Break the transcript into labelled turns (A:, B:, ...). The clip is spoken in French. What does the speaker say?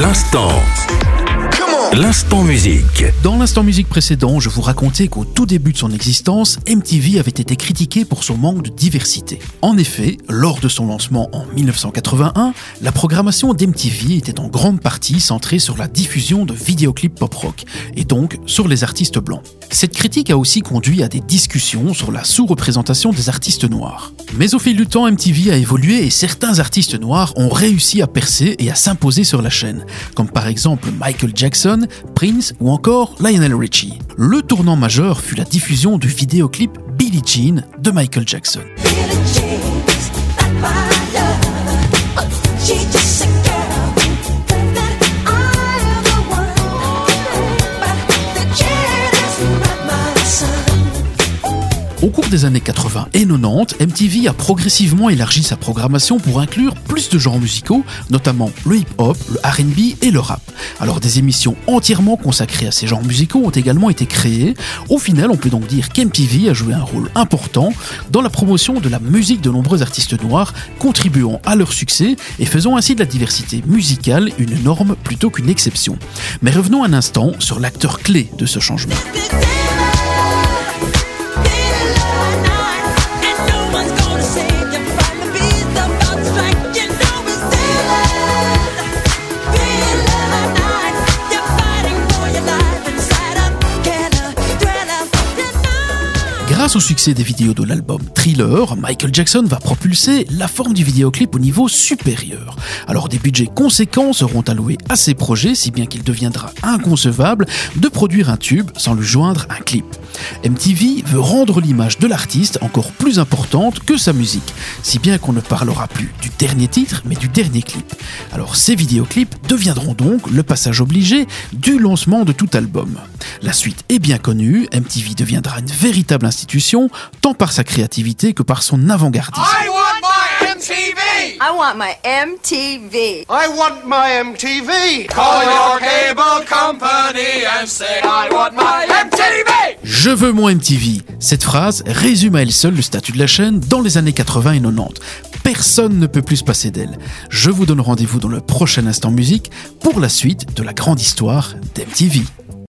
A: L'instant. L'instant musique.
B: Dans l'instant musique précédent, je vous racontais qu'au tout début de son existence, MTV avait été critiqué pour son manque de diversité. En effet, lors de son lancement en 1981, la programmation d'MTV était en grande partie centrée sur la diffusion de vidéoclips pop-rock, et donc sur les artistes blancs. Cette critique a aussi conduit à des discussions sur la sous-représentation des artistes noirs. Mais au fil du temps, MTV a évolué et certains artistes noirs ont réussi à percer et à s'imposer sur la chaîne, comme par exemple Michael Jackson, Prince ou encore Lionel Richie. Le tournant majeur fut la diffusion du vidéoclip Billie Jean de Michael Jackson. Au cours des années 80 et 90, MTV a progressivement élargi sa programmation pour inclure plus de genres musicaux, notamment le hip-hop, le RB et le rap. Alors des émissions entièrement consacrées à ces genres musicaux ont également été créées. Au final, on peut donc dire qu'MTV a joué un rôle important dans la promotion de la musique de nombreux artistes noirs, contribuant à leur succès et faisant ainsi de la diversité musicale une norme plutôt qu'une exception. Mais revenons un instant sur l'acteur clé de ce changement. Grâce au succès des vidéos de l'album Thriller, Michael Jackson va propulser la forme du vidéoclip au niveau supérieur. Alors des budgets conséquents seront alloués à ces projets, si bien qu'il deviendra inconcevable de produire un tube sans lui joindre un clip. MTV veut rendre l'image de l'artiste encore plus importante que sa musique, si bien qu'on ne parlera plus du dernier titre, mais du dernier clip. Alors ces vidéoclips deviendront donc le passage obligé du lancement de tout album. La suite est bien connue, MTV deviendra une véritable institution, tant par sa créativité que par son avant-gardisme.
C: I want my MTV!
D: I want my MTV.
C: I want my MTV! Call your cable company and say I want my MTV!
B: Je veux mon MTV. Cette phrase résume à elle seule le statut de la chaîne dans les années 80 et 90. Personne ne peut plus se passer d'elle. Je vous donne rendez-vous dans le prochain instant musique pour la suite de la grande histoire d'MTV.